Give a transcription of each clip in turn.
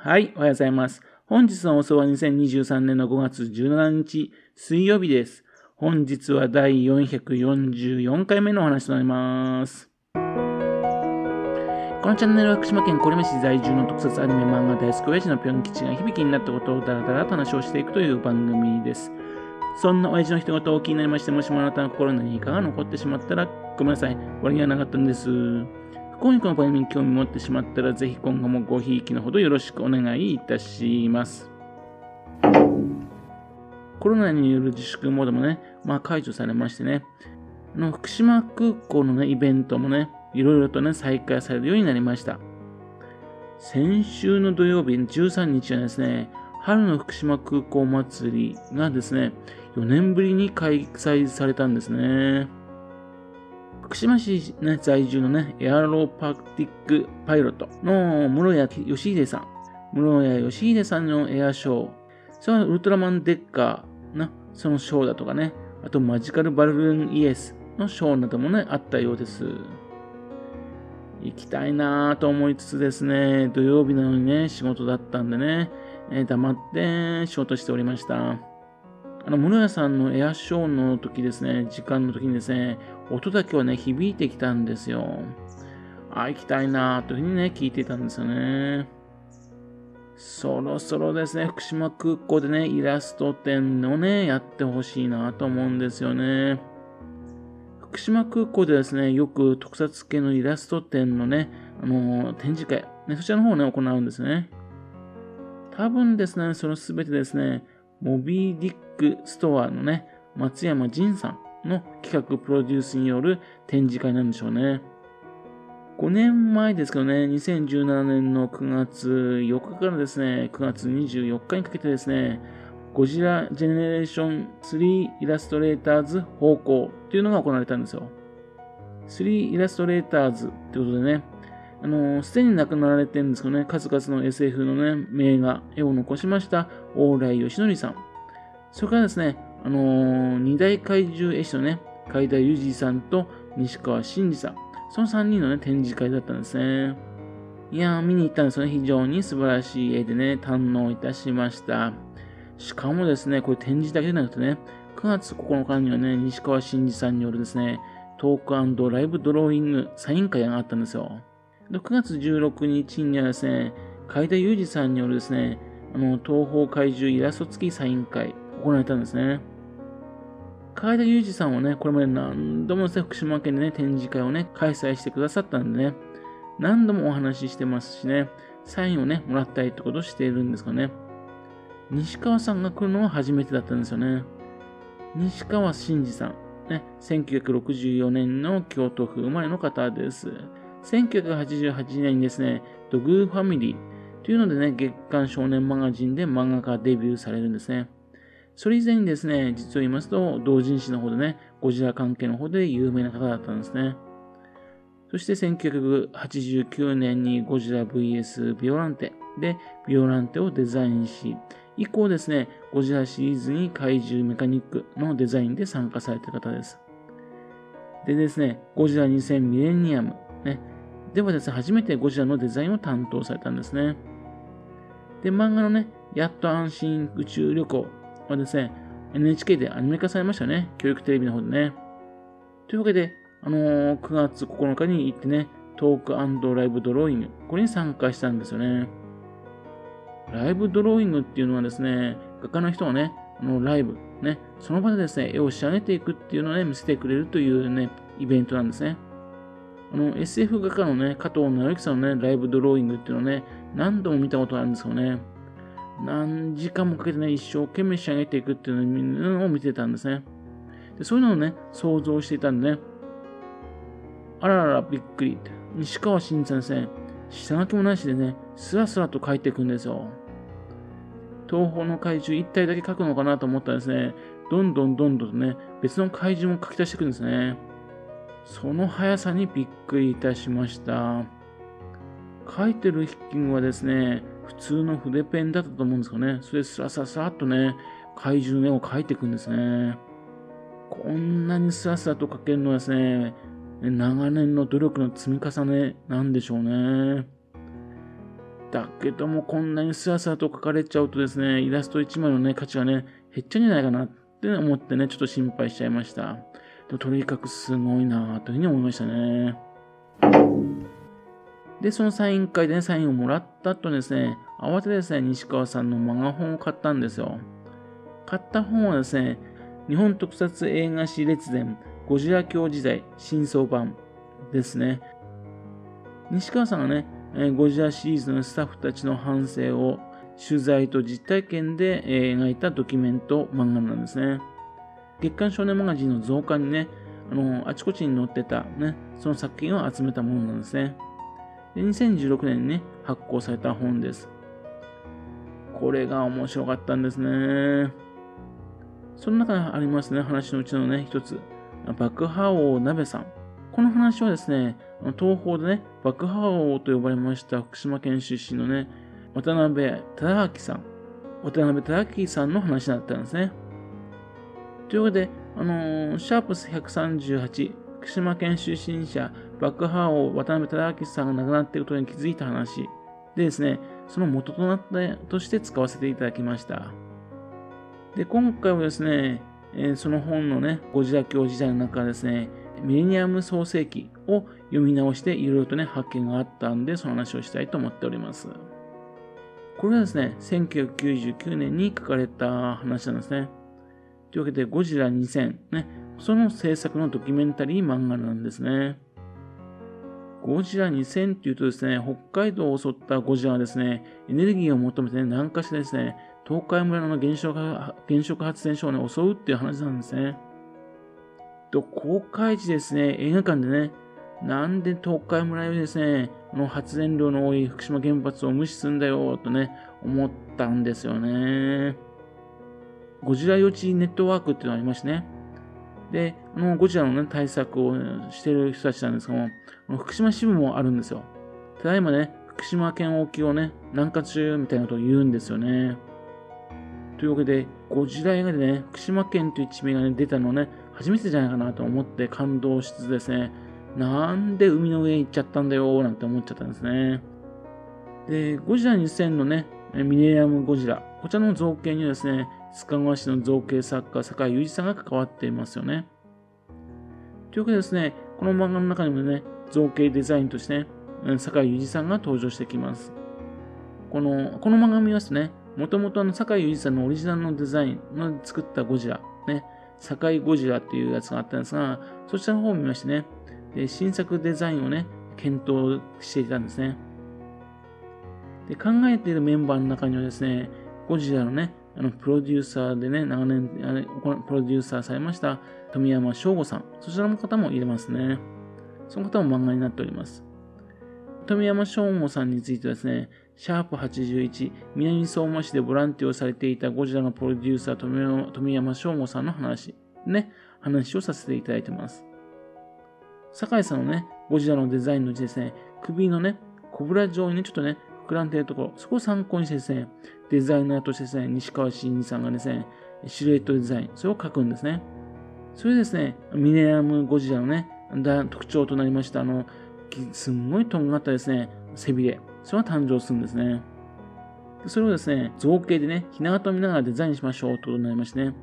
はい、おはようございます。本日の放送は2023年の5月17日水曜日です。本日は第444回目のお話となります。このチャンネルは福島県これま市在住の特撮アニメ漫画大好き親父のぴょん吉が響きになったことをだらだらと話をしていくという番組です。そんな親父の人事を気になりまして、もしもあなたの心に何かが残ってしまったらごめんなさい。悪気はなかったんです。今夜この番組に興味持ってしまったら、ぜひ今後もごひいきのほどよろしくお願いいたします。コロナによる自粛モードもね、まあ解除されましてね、あの福島空港のね、イベントもね、いろいろとね、再開されるようになりました。先週の土曜日13日はですね、春の福島空港祭りがですね、4年ぶりに開催されたんですね。福島市、ね、在住のね、エアロパティックパイロットの室谷義秀さん。室谷義秀さんのエアショー。それはウルトラマンデッカーのそのショーだとかね、あとマジカルバルーンイエスのショーなどもね、あったようです。行きたいなぁと思いつつですね、土曜日なのにね、仕事だったんでね、えー、黙って仕事しておりました。あの、室屋さんのエアショーの時ですね、時間の時にですね、音だけはね、響いてきたんですよ。あ、行きたいなというふうにね、聞いていたんですよね。そろそろですね、福島空港でね、イラスト展をね、やってほしいなと思うんですよね。福島空港でですね、よく特撮系のイラスト展のね、あのー、展示会、ね、そちらの方をね、行うんですね。多分ですね、そのすべてですね、モビーディックストアのね、松山仁さんの企画プロデュースによる展示会なんでしょうね。5年前ですけどね、2017年の9月4日からですね、9月24日にかけてですね、ゴジラジェネレーション3イラストレーターズ咆哮っていうのが行われたんですよ。3イラストレーターズってことでね、あの、すでに亡くなられてるんですけどね、数々の SF のね、名画、絵を残しました往来義則さん。それからですね、あのー、二大怪獣絵師のね、海田裕二さんと西川真二さん。その3人のね、展示会だったんですね。いやー、見に行ったんですよね。非常に素晴らしい絵でね、堪能いたしました。しかもですね、これ展示だけじゃなくてね、9月9日にはね、西川真二さんによるですね、トークライブドローイングサイン会があったんですよ。6月16日にはですね、海田裕二さんによるですね、あの、東方怪獣イラスト付きサイン会、行われたんですね。海田裕二さんはね、これまで何度もですね、福島県でね、展示会をね、開催してくださったんでね、何度もお話ししてますしね、サインをね、もらったりってことをしているんですかね。西川さんが来るのは初めてだったんですよね。西川真二さん、ね、1964年の京都府生まれの方です。1988年にですね、ドグーファミリーというのでね、月刊少年マガジンで漫画家デビューされるんですね。それ以前にですね、実を言いますと、同人誌の方でね、ゴジラ関係の方で有名な方だったんですね。そして1989年にゴジラ VS ビオランテでビオランテをデザインし、以降ですね、ゴジラシリーズに怪獣メカニックのデザインで参加された方です。でですね、ゴジラ2000ミレニアム、ね、ではですね、初めてゴジラのデザインを担当されたんですね。で、漫画のね、やっと安心宇宙旅行はですね、NHK でアニメ化されましたね。教育テレビの方でね。というわけで、あのー、9月9日に行ってね、トークライブドローイング、これに参加したんですよね。ライブドローイングっていうのはですね、画家の人がね、あのライブ、ね、その場でですね、絵を仕上げていくっていうのをね、見せてくれるというね、イベントなんですね。あの、SF 画家のね、加藤直之さんのね、ライブドローイングっていうのをね、何度も見たことあるんですよね。何時間もかけてね、一生懸命仕上げていくっていうのを見てたんですね。でそういうのをね、想像していたんでね、あらら、びっくり。西川慎さんですね、下書きもなしでね、スラスラと書いていくんですよ。東方の怪獣一体だけ書くのかなと思ったらですね、どんどんどんどんね、別の怪獣も書き出していくんですね。その速さにびっくりいたしました。書いてる筆記はですね、普通の筆ペンだったと思うんですよね。それでスラスラスラっとね、怪獣の絵を描いていくんですね。こんなにスラスラと描けるのはですね、長年の努力の積み重ねなんでしょうね。だけども、こんなにスラスラと描かれちゃうとですね、イラスト1枚のね、価値がね、減っちゃうんじゃないかなって思ってね、ちょっと心配しちゃいました。でもとにかくすごいなというふうに思いましたね。で、そのサイン会でね、サインをもらった後ですね、慌ててですね、西川さんの漫画本を買ったんですよ。買った本はですね、日本特撮映画史列伝ゴジラ教時代新装版ですね。西川さんがね、ゴジラシリーズのスタッフたちの反省を取材と実体験で描いたドキュメント漫画なんですね。月刊少年マガジンの増刊にね、あのあちこちに載ってた、ね、その作品を集めたものなんですね。2016年にね、発行された本です。これが面白かったんですね。その中にありますね、話のうちのね、一つ。爆破王鍋さん。この話はですね、東方でね、爆破王と呼ばれました福島県出身のね、渡辺忠明さん。渡辺忠明さんの話だったんですね。というわけで、あのー、シャープス138、福島県出身者、爆破王渡辺忠明さんが亡くなっていることに気づいた話でですね、その元となったとして使わせていただきました。で、今回はですね、え、その本のね、ゴジラ教時代の中ですね、ミレニアム創世記を読み直していろいろとね、発見があったんで、その話をしたいと思っております。これはですね、1999年に書かれた話なんですね。というわけで、ゴジラ2000、ね、その制作のドキュメンタリー漫画なんですね。ゴジラ2000っていうとですね、北海道を襲ったゴジラはですね、エネルギーを求めて、ね、南下してですね、東海村の原子力原子力発電所を、ね、襲うっていう話なんですね。と、公開時ですね、映画館でね、なんで東海村よりですね、この発電量の多い福島原発を無視するんだよ、とね、思ったんですよね。ゴジラ予知ネットワークっていうのがありましてね。で、あの、ゴジラのね、対策をしている人たちなんですけども、福島支部もあるんですよ。ただいまね、福島県沖をね、南下中みたいなことを言うんですよね。というわけで、ゴジラ映画でね、福島県という地名が、ね、出たのね、初めてじゃないかなと思って感動しつつですね、なんで海の上行っちゃったんだよなんて思っちゃったんですね。で、ゴジラ2000のね、ミネリアムゴジラ、こちらの造形にはですね、須賀川市の造形作家、坂井裕二さんが関わっていますよね。というわけでですね、この漫画の中にもね、造形デザインとして、ね、坂井裕二さんが登場してきます。この、この漫画を見ますとね、もともとの坂井裕二さんのオリジナルのデザインの作ったゴジラ、ね、坂井ゴジラっていうやつがあったんですが、そちらの方を見ましてね、で新作デザインをね、検討していたんですね。で考えているメンバーの中にはですね、ゴジラのね、あのプロデューサーでね、長年プロデューサーされました富山翔吾さん、そちらの方も入れますね。その方も漫画になっております。富山翔吾さんについてはですね、シャープ81、南相馬市でボランティアをされていたゴジラのプロデューサー富山翔吾さんの話、ね、話をさせていただいてます。酒井さんのね、ゴジラのデザインのうちですね、首のね、コブラ状にね、ちょっとね、膨らんでいるところ、そこを参考にしてですね、デザイナーとしてですね、西川慎二さんがですね、シルエットデザイン、それを書くんですね。それですね、ミネラムゴジラのね、特徴となりました、あの、すんごいとんがったですね、背びれ、それが誕生するんですね。それをですね、造形でね、ひな形を見ながらデザインしましょうということになりましてね。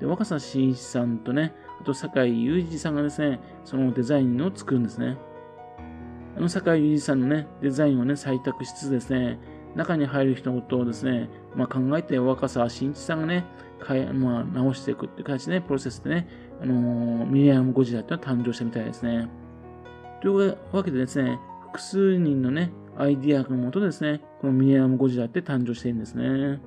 で、若狭真一さんとね、あと坂井裕二さんがですね、そのデザインを作るんですね。あの坂井裕二さんのね、デザインをね、採択しつつですね、中に入る人のことをですね、まあ、考えて若狭真一さんがね、かいまあ、直していくっていう形でね、プロセスでね、あのー、ミリアムゴジラっていうのは誕生したみたいですね。というわけでですね、複数人のね、アイディアのもとですね、このミリアムゴジラって誕生しているんですね。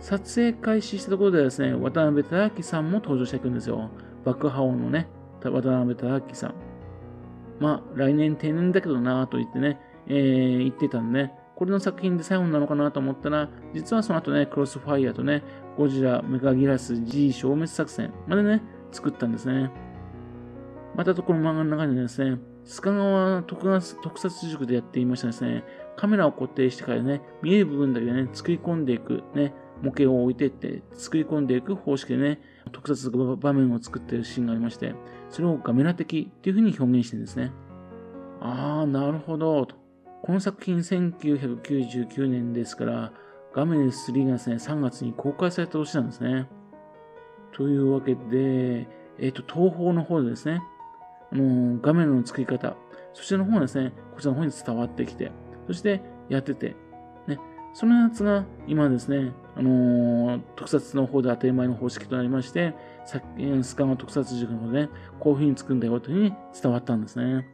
撮影開始したところでですね、渡辺忠明さんも登場していくんですよ。爆破王のね、渡辺忠明さん。まあ、来年定年だけどなぁと言ってね、えー、言ってたんでね、これの作品で最後なのかなと思ったら、実はその後ね、クロスファイヤーとね、ゴジラ、メガギラス、G 消滅作戦までね、作ったんですね。またとこの漫画の中でですね、須賀川特特撮塾でやっていましたですね、カメラを固定してからね、見える部分だけね、作り込んでいく、ね、模型を置いていって、作り込んでいく方式でね、特撮場面を作っているシーンがありまして、それをガメラ的っていう風に表現してるんですね。あー、なるほど、この作品1999年ですから、画面3がですね、3月に公開された年なんですね。というわけで、えっ、ー、と、東宝の方でですね、あの画面の作り方、そちらの方がですね、こちらの方に伝わってきて、そしてやってて、そのやつが今ですね、あのー、特撮の方で当たり前の方式となりまして、さスカマ特撮塾の方で、ね、こういう風に作るんだよという風に伝わったんですね。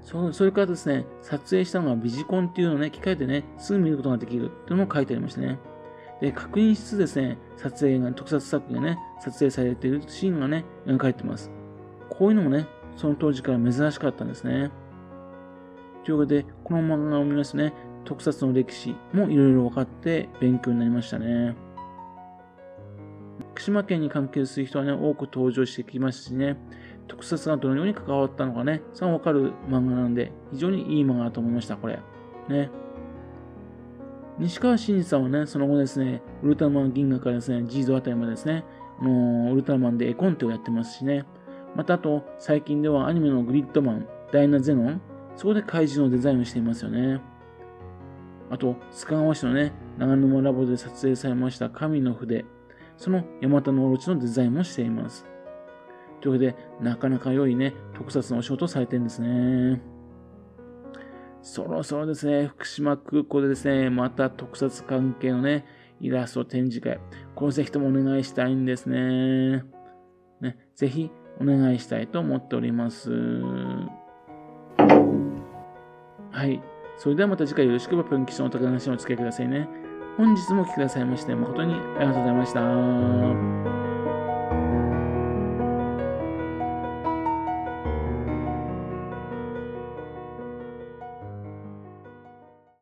そそれからですね、撮影したのがビジコンっていうのをね、機械でね、すぐ見ることができるっていうのも書いてありましたね。で、確認しつつですね、撮影が、特撮作品がね、撮影されているシーンがね、描かれてます。こういうのもね、その当時から珍しかったんですね。というわけで、この漫画を見ますね、特撮の歴史もいろいろ分かって勉強になりましたね。福島県に関係する人はね、多く登場してきますしね、特撮がどのように関わったのかね、それが分かる漫画なんで、非常にいい漫画だと思いました、これ。ね。西川慎二さんはね、その後ですね、ウルトラマン銀河からですね、ジードあたりまでですね、あの、ウルトラマンで絵コンテをやってますしね、またあと、最近ではアニメのグリッドマン、ダイナゼノン、そこで怪獣のデザインをしていますよね。あと、須賀川市のね、長沼ラボで撮影されました神の筆、そのヤマタノオロチのデザインもしています。というわけで、なかなか良いね、特撮のお仕事をされてるんですね。そろそろですね、福島空港でですね、また特撮関係のね、イラスト展示会、これぜひともお願いしたいんですね。ね、ぜひお願いしたいと思っております。はい。それではまた次回よろしくばぴょん吉のお宝話をお付き合いくださいね。本日もお聴きくださいまして誠にありがとうございました。